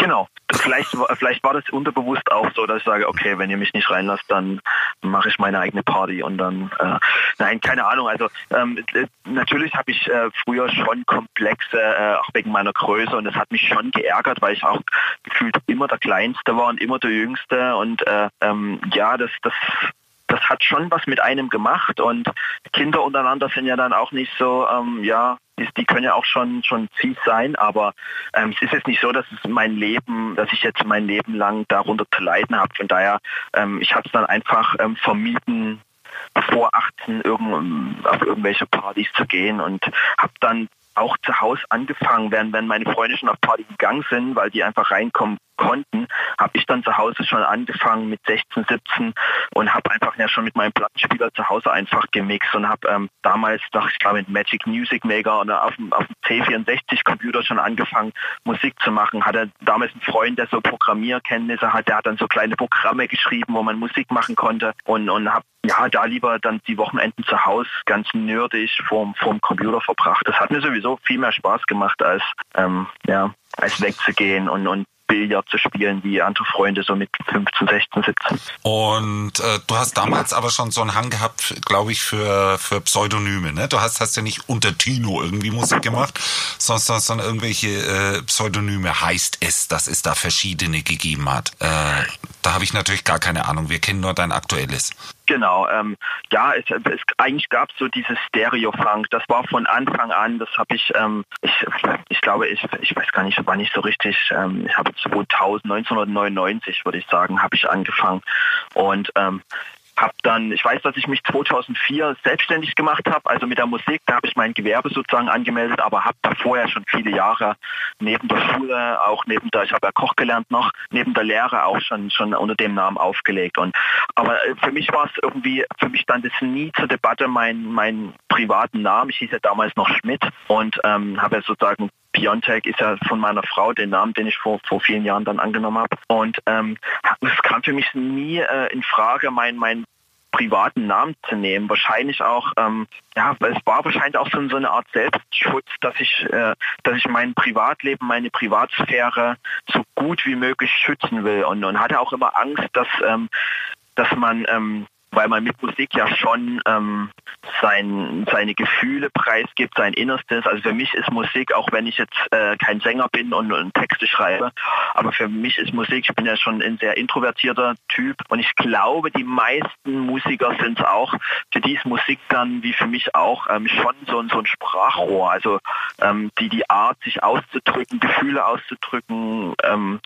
Genau. Vielleicht, vielleicht war das unterbewusst auch so, dass ich sage, okay, wenn ihr mich nicht reinlasst, dann mache ich meine eigene Party und dann, äh, nein, keine Ahnung. Also ähm, natürlich habe ich äh, früher schon Komplexe, äh, auch wegen meiner Größe und das hat mich schon geärgert, weil ich auch gefühlt immer der Kleinste war und immer der Jüngste und äh, ähm, ja, das, das das hat schon was mit einem gemacht und Kinder untereinander sind ja dann auch nicht so, ähm, ja, die, die, können ja auch schon schon fies sein, aber ähm, es ist jetzt nicht so, dass es mein Leben, dass ich jetzt mein Leben lang darunter zu leiden habe. Von daher, ähm, ich habe es dann einfach ähm, vermieden, vor 18 irgend, auf irgendwelche Partys zu gehen und habe dann auch zu Hause angefangen, während wenn meine Freunde schon auf Party gegangen sind, weil die einfach reinkommen konnten, habe ich dann zu Hause schon angefangen mit 16, 17 und habe einfach ja schon mit meinem Plattenspieler zu Hause einfach gemixt und habe ähm, damals doch, ich glaube mit Magic Music Maker oder auf dem, auf dem C64 Computer schon angefangen Musik zu machen. Hatte damals einen Freund, der so Programmierkenntnisse hat, der hat dann so kleine Programme geschrieben, wo man Musik machen konnte und, und habe ja, da lieber dann die Wochenenden zu Hause ganz nerdig vorm, vorm Computer verbracht. Das hat mir sowieso viel mehr Spaß gemacht, als, ähm, ja, als wegzugehen und, und Billard zu spielen wie andere Freunde so mit 15, 16, 17.
Und äh, du hast damals aber schon so einen Hang gehabt, glaube ich, für, für Pseudonyme. Ne? Du hast, hast ja nicht unter Tino irgendwie Musik gemacht, sondern, sondern irgendwelche äh, Pseudonyme heißt es, dass es da verschiedene gegeben hat. Äh, da habe ich natürlich gar keine Ahnung. Wir kennen nur dein aktuelles.
Genau, ähm, ja, es, es, eigentlich gab es so dieses Stereo-Funk, das war von Anfang an, das habe ich, ähm, ich, ich glaube, ich, ich weiß gar nicht, war nicht so richtig, ähm, ich habe 2000, 1999 würde ich sagen, habe ich angefangen. Und ähm, habe dann, ich weiß, dass ich mich 2004 selbstständig gemacht habe, also mit der Musik, da habe ich mein Gewerbe sozusagen angemeldet, aber habe da vorher schon viele Jahre neben der Schule, auch neben der, ich habe ja Koch gelernt noch, neben der Lehre auch schon schon unter dem Namen aufgelegt. Und aber äh, für mich war es irgendwie, für mich stand es nie zur Debatte mein mein privaten Namen. Ich hieß ja damals noch Schmidt und ähm, habe ja sozusagen Biontech ist ja von meiner Frau den Namen, den ich vor, vor vielen Jahren dann angenommen habe. Und ähm, es kam für mich nie äh, in Frage, mein, mein privaten Namen zu nehmen. Wahrscheinlich auch, ähm, ja, es war wahrscheinlich auch so, so eine Art Selbstschutz, dass ich, äh, dass ich mein Privatleben, meine Privatsphäre so gut wie möglich schützen will und, und hatte auch immer Angst, dass, ähm, dass man ähm, weil man mit Musik ja schon ähm, sein, seine Gefühle preisgibt, sein Innerstes. Also für mich ist Musik, auch wenn ich jetzt äh, kein Sänger bin und, und, Texte schreibe, aber für mich ist Musik, ich bin ja schon ein sehr introvertierter Typ und ich glaube, die meisten Musiker sind es auch, für die ist Musik dann wie für mich auch ähm, schon so, so ein Sprachrohr. Also ähm, die, die Art, sich auszudrücken, Gefühle auszudrücken ähm,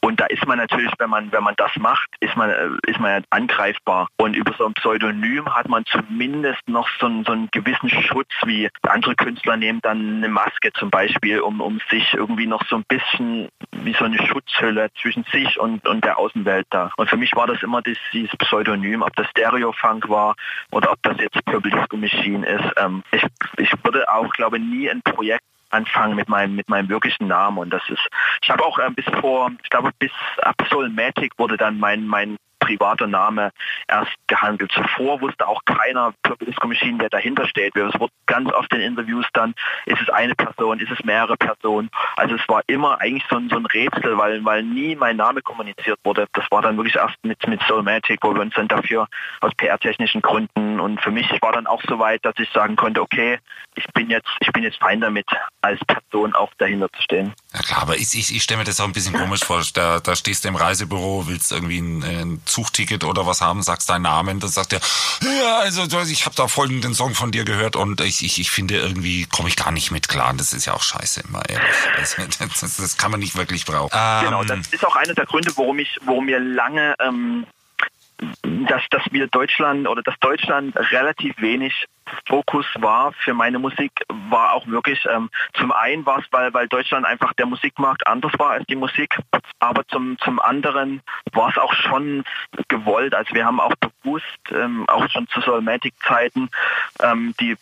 und da ist man natürlich, wenn man, wenn man das macht, ist man, äh, ist man ja angreifbar. Und über so ein Pseudonym hat man zumindest noch so einen, so einen gewissen Schutz, wie andere Künstler nehmen dann eine Maske zum Beispiel, um, um sich irgendwie noch so ein bisschen wie so eine Schutzhülle zwischen sich und, und der Außenwelt da. Und für mich war das immer das, dieses Pseudonym, ob das Stereofunk war oder ob das jetzt Purple Disco Machine ist. Ähm, ich, ich würde auch, glaube nie ein Projekt anfangen mit meinem mit meinem wirklichen Namen. Und das ist ich habe auch äh, bis vor ich glaube bis Absolmatic wurde dann mein mein privater Name erst gehandelt. Zuvor wusste auch keiner Purple Machine, der dahinter steht. Es wurde ganz oft in Interviews dann, ist es eine Person, ist es mehrere Personen. Also es war immer eigentlich so ein, so ein Rätsel, weil, weil nie mein Name kommuniziert wurde. Das war dann wirklich erst mit, mit Soulmatic, wo wir uns dann dafür aus PR-technischen Gründen und für mich war dann auch so weit, dass ich sagen konnte, okay, ich bin jetzt, ich bin jetzt fein damit, als Person auch dahinter zu stehen.
Ja klar, aber ich, ich, ich stelle mir das auch ein bisschen komisch vor. Da, da stehst du im Reisebüro, willst irgendwie ein, ein Zugticket oder was haben, sagst deinen Namen, dann sagt er, ja, also ich habe da folgenden Song von dir gehört und ich, ich, ich finde irgendwie komme ich gar nicht mit klar. Das ist ja auch scheiße immer ehrlich. Das, das, das kann man nicht wirklich brauchen.
Genau, das ist auch einer der Gründe, warum ich, warum mir lange ähm, dass, dass wir Deutschland oder dass Deutschland relativ wenig Fokus war für meine Musik, war auch wirklich, ähm, zum einen war es, weil, weil Deutschland einfach der Musikmarkt anders war als die Musik, aber zum, zum anderen war es auch schon gewollt. Also wir haben auch bewusst, ähm, auch schon zu Solmatic-Zeiten, ähm, die,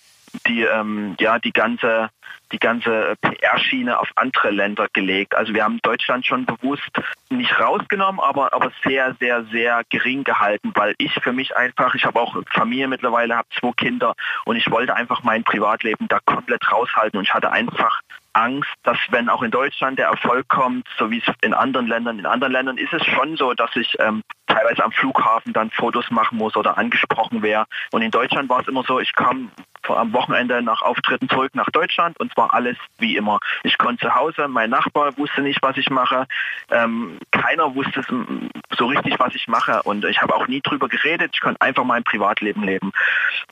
die, ähm, ja, die ganze die ganze PR-Schiene auf andere Länder gelegt. Also wir haben Deutschland schon bewusst nicht rausgenommen, aber, aber sehr, sehr, sehr gering gehalten, weil ich für mich einfach, ich habe auch Familie mittlerweile, habe zwei Kinder und ich wollte einfach mein Privatleben da komplett raushalten und ich hatte einfach Angst, dass wenn auch in Deutschland der Erfolg kommt, so wie es in anderen Ländern, in anderen Ländern ist es schon so, dass ich ähm, teilweise am Flughafen dann Fotos machen muss oder angesprochen wäre. Und in Deutschland war es immer so, ich kam am Wochenende nach Auftritten zurück nach Deutschland und zwar alles wie immer. Ich konnte zu Hause, mein Nachbar wusste nicht, was ich mache, ähm, keiner wusste so richtig, was ich mache und ich habe auch nie drüber geredet, ich konnte einfach mein Privatleben leben.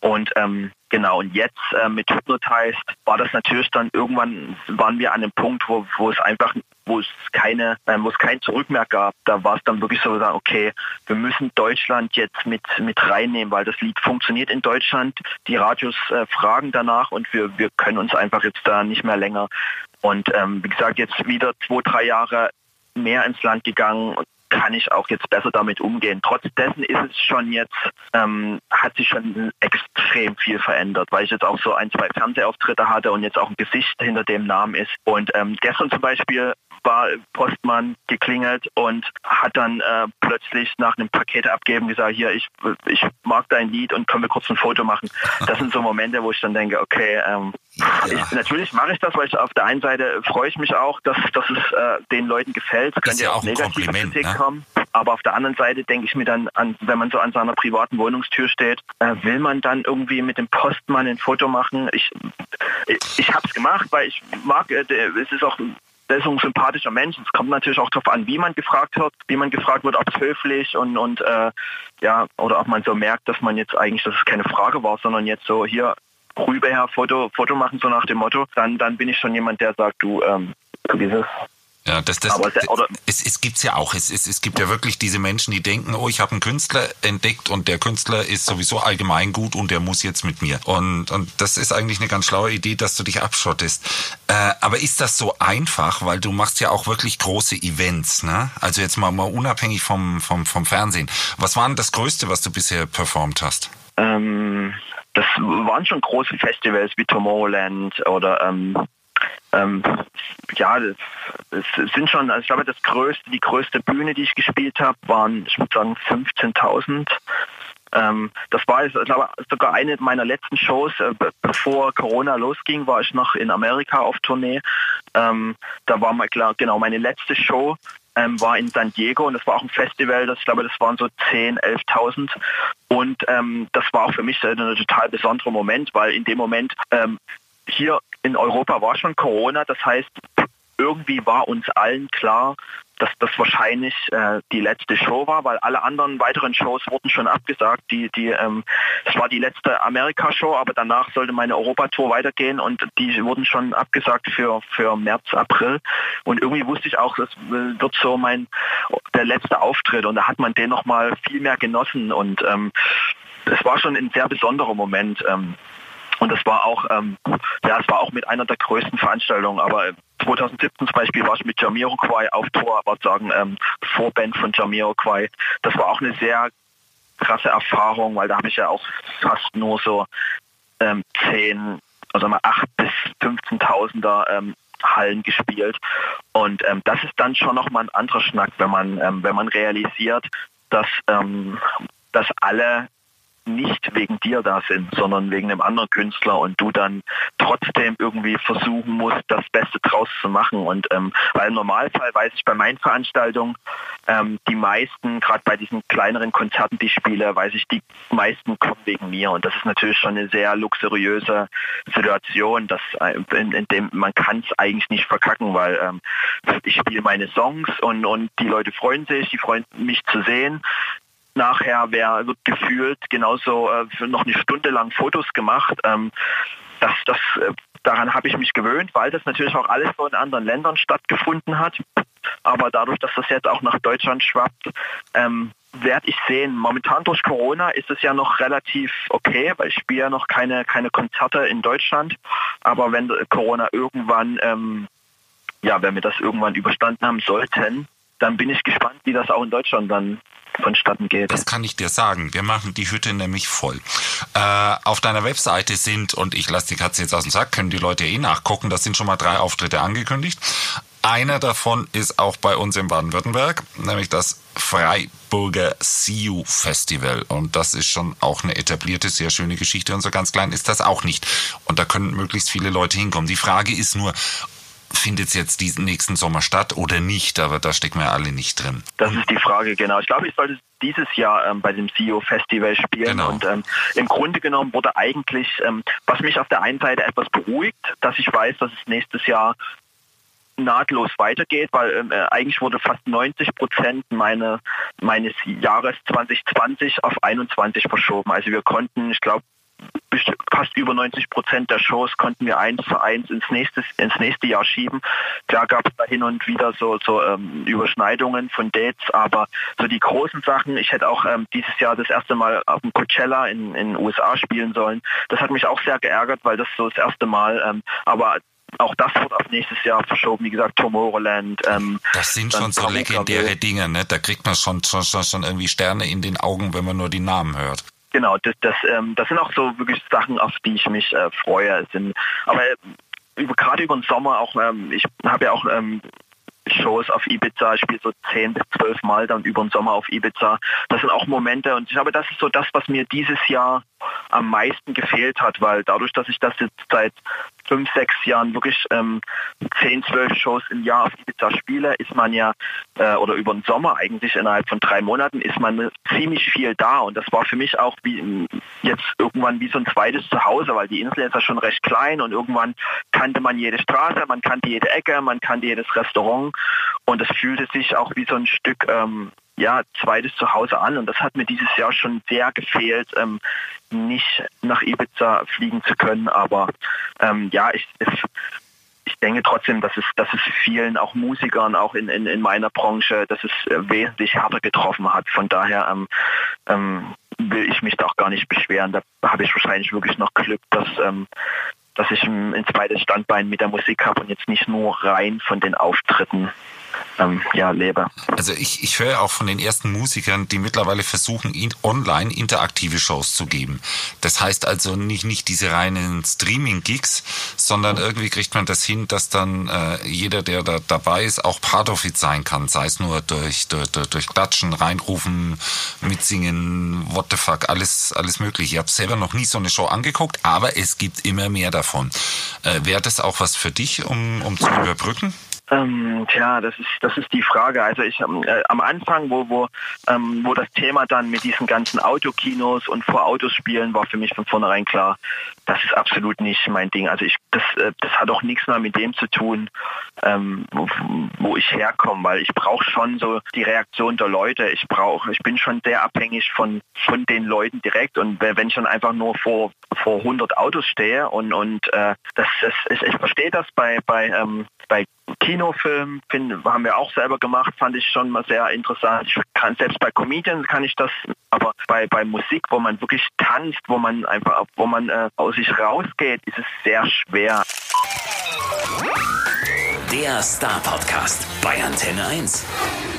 Und ähm, Genau, und jetzt äh, mit Hypnotized war das natürlich dann irgendwann, waren wir an einem Punkt, wo, wo es einfach, wo es keine, äh, wo es kein Zurück mehr gab. Da war es dann wirklich so, okay, wir müssen Deutschland jetzt mit, mit reinnehmen, weil das Lied funktioniert in Deutschland. Die Radios äh, fragen danach und wir, wir können uns einfach jetzt da nicht mehr länger. Und ähm, wie gesagt, jetzt wieder zwei, drei Jahre mehr ins Land gegangen kann ich auch jetzt besser damit umgehen. Trotz dessen ist es schon jetzt, ähm, hat sich schon extrem viel verändert, weil ich jetzt auch so ein, zwei Fernsehauftritte hatte und jetzt auch ein Gesicht hinter dem Namen ist. Und ähm, gestern zum Beispiel war Postmann geklingelt und hat dann äh, plötzlich nach einem Paket abgeben gesagt, hier, ich, ich mag dein Lied und können wir kurz ein Foto machen. Das sind so Momente, wo ich dann denke, okay, ähm, ja. ich, natürlich mache ich das, weil ich auf der einen Seite freue ich mich auch, dass, dass es äh, den Leuten gefällt.
Könnte ja auch negative Kritik
ne? kommen. Aber auf der anderen Seite denke ich mir dann, an, wenn man so an seiner privaten Wohnungstür steht, äh, will man dann irgendwie mit dem Postmann ein Foto machen? Ich, ich, ich habe es gemacht, weil ich mag, äh, es ist auch der ist ein sympathischer Mensch. Es kommt natürlich auch darauf an, wie man gefragt wird, wie man gefragt wird, ob es höflich und, und äh, ja, oder ob man so merkt, dass man jetzt eigentlich, dass es keine Frage war, sondern jetzt so hier rüberher Foto, Foto machen, so nach dem Motto, dann, dann bin ich schon jemand, der sagt, du, ähm, dieses
ja, das, das, Aber, oder, es, es gibt's ja auch. Es, es, es gibt ja wirklich diese Menschen, die denken, oh, ich habe einen Künstler entdeckt und der Künstler ist sowieso allgemein gut und der muss jetzt mit mir. Und, und das ist eigentlich eine ganz schlaue Idee, dass du dich abschottest. Äh, aber ist das so einfach? Weil du machst ja auch wirklich große Events, ne? Also jetzt mal, mal unabhängig vom, vom, vom Fernsehen. Was war denn das Größte, was du bisher performt hast?
Ähm, das waren schon große Festivals wie Tomorrowland oder ähm, ähm, ja, es sind schon, also ich glaube, das größte, die größte Bühne, die ich gespielt habe, waren, ich würde sagen, 15.000. Ähm, das war ich glaube, sogar eine meiner letzten Shows, äh, bevor Corona losging, war ich noch in Amerika auf Tournee. Ähm, da war mal klar, genau, meine letzte Show ähm, war in San Diego und das war auch ein Festival, das ich glaube, das waren so 10, 11.000 und das war auch für mich ein total besonderer Moment, weil in dem Moment hier in Europa war schon Corona, das heißt, irgendwie war uns allen klar, dass das wahrscheinlich äh, die letzte Show war, weil alle anderen weiteren Shows wurden schon abgesagt. Die, die, ähm, das war die letzte Amerika-Show, aber danach sollte meine Europatour weitergehen und die wurden schon abgesagt für, für März, April. Und irgendwie wusste ich auch, das wird so mein der letzte Auftritt und da hat man den nochmal viel mehr genossen und ähm, es war schon ein sehr besonderer Moment. Ähm, und das war auch, ähm, ja, es war auch mit einer der größten Veranstaltungen. Aber 2017 zum Beispiel war ich mit Jamiroquai auf Tour, aber sagen ähm, Vorband von Jamiroquai. Das war auch eine sehr krasse Erfahrung, weil da habe ich ja auch fast nur so ähm, 10, also mal 8 bis 15.000er ähm, Hallen gespielt. Und ähm, das ist dann schon nochmal ein anderer Schnack, wenn man, ähm, wenn man realisiert, dass, ähm, dass alle nicht wegen dir da sind, sondern wegen einem anderen Künstler und du dann trotzdem irgendwie versuchen musst, das Beste draus zu machen. Und ähm, weil im Normalfall weiß ich bei meinen Veranstaltungen, ähm, die meisten, gerade bei diesen kleineren Konzerten, die ich spiele, weiß ich, die meisten kommen wegen mir. Und das ist natürlich schon eine sehr luxuriöse Situation, dass äh, in, in dem man kann es eigentlich nicht verkacken, weil ähm, ich spiele meine Songs und, und die Leute freuen sich, die freuen mich zu sehen nachher wer wird gefühlt genauso äh, noch eine Stunde lang Fotos gemacht. Ähm, das, das, äh, daran habe ich mich gewöhnt, weil das natürlich auch alles so in anderen Ländern stattgefunden hat. Aber dadurch, dass das jetzt auch nach Deutschland schwappt, ähm, werde ich sehen. Momentan durch Corona ist es ja noch relativ okay, weil ich spiele ja noch keine, keine Konzerte in Deutschland. Aber wenn Corona irgendwann, ähm, ja, wenn wir das irgendwann überstanden haben sollten, dann bin ich gespannt, wie das auch in Deutschland dann vonstatten geht.
Das kann ich dir sagen. Wir machen die Hütte nämlich voll. Äh, auf deiner Webseite sind, und ich lasse die Katze jetzt aus dem Sack, können die Leute eh nachgucken, da sind schon mal drei Auftritte angekündigt. Einer davon ist auch bei uns in Baden-Württemberg, nämlich das Freiburger See Festival. Und das ist schon auch eine etablierte, sehr schöne Geschichte. Und so ganz klein ist das auch nicht. Und da können möglichst viele Leute hinkommen. Die Frage ist nur, findet es jetzt diesen nächsten Sommer statt oder nicht? Aber da stecken wir alle nicht drin.
Das ist die Frage, genau. Ich glaube, ich sollte dieses Jahr ähm, bei dem CEO Festival spielen. Genau. Und ähm, im Grunde genommen wurde eigentlich, ähm, was mich auf der einen Seite etwas beruhigt, dass ich weiß, dass es nächstes Jahr nahtlos weitergeht, weil ähm, äh, eigentlich wurde fast 90 Prozent meine, meines Jahres 2020 auf 21 verschoben. Also wir konnten, ich glaube, fast über 90 Prozent der Shows konnten wir eins für eins ins nächste, ins nächste Jahr schieben. Klar gab es da hin und wieder so, so ähm, Überschneidungen von Dates, aber so die großen Sachen, ich hätte auch ähm, dieses Jahr das erste Mal auf dem Coachella in, in den USA spielen sollen. Das hat mich auch sehr geärgert, weil das so das erste Mal, ähm, aber auch das wird auf nächstes Jahr verschoben. Wie gesagt, Tomorrowland.
Ähm, das sind schon so legendäre Dinge, ne? Da kriegt man schon, schon, schon irgendwie Sterne in den Augen, wenn man nur die Namen hört.
Genau, das, das, ähm, das sind auch so wirklich Sachen, auf die ich mich äh, freue. Sind, aber äh, über, gerade über den Sommer auch, ähm, ich habe ja auch ähm, Shows auf Ibiza, ich spiele so zehn bis zwölf Mal dann über den Sommer auf Ibiza. Das sind auch Momente und ich glaube, das ist so das, was mir dieses Jahr am meisten gefehlt hat, weil dadurch, dass ich das jetzt seit fünf, sechs Jahren wirklich ähm, zehn, zwölf Shows im Jahr auf Ibiza spiele, ist man ja, äh, oder über den Sommer eigentlich innerhalb von drei Monaten, ist man ziemlich viel da. Und das war für mich auch wie jetzt irgendwann wie so ein zweites Zuhause, weil die Insel ist ja schon recht klein und irgendwann kannte man jede Straße, man kannte jede Ecke, man kannte jedes Restaurant und es fühlte sich auch wie so ein Stück ähm, ja, zweites Zuhause an. Und das hat mir dieses Jahr schon sehr gefehlt, ähm, nicht nach Ibiza fliegen zu können. Aber ähm, ja, ich, ich denke trotzdem, dass es, dass es vielen, auch Musikern, auch in, in, in meiner Branche, dass es äh, wesentlich härter getroffen hat. Von daher ähm, ähm, will ich mich da auch gar nicht beschweren. Da habe ich wahrscheinlich wirklich noch Glück, dass, ähm, dass ich ein zweites Standbein mit der Musik habe und jetzt nicht nur rein von den Auftritten ähm, ja, lebe.
Also ich, ich höre auch von den ersten Musikern, die mittlerweile versuchen, in, online interaktive Shows zu geben. Das heißt also nicht, nicht diese reinen Streaming-Gigs, sondern irgendwie kriegt man das hin, dass dann äh, jeder, der da dabei ist, auch Part of it sein kann. Sei es nur durch, durch, durch Klatschen, reinrufen, mitsingen, what the fuck, alles, alles möglich. Ich habe selber noch nie so eine Show angeguckt, aber es gibt immer mehr davon. Äh, Wäre das auch was für dich, um, um zu überbrücken?
Ähm, tja, das ist das ist die Frage. Also ich ähm, äh, am Anfang, wo wo ähm, wo das Thema dann mit diesen ganzen Autokinos und vor Autos spielen, war für mich von vornherein klar, das ist absolut nicht mein Ding. Also ich das äh, das hat auch nichts mehr mit dem zu tun, ähm, wo, wo ich herkomme, weil ich brauche schon so die Reaktion der Leute. Ich brauche, ich bin schon sehr abhängig von von den Leuten direkt und wenn ich dann einfach nur vor vor 100 Autos stehe und und äh, das, das ich, ich verstehe das bei bei ähm, bei Kinofilm find, haben wir auch selber gemacht, fand ich schon mal sehr interessant. Ich kann selbst bei Comedians kann ich das, aber bei, bei Musik, wo man wirklich tanzt, wo man einfach, wo man äh, aus sich rausgeht, ist es sehr schwer.
Der Star Podcast bei Antenne 1.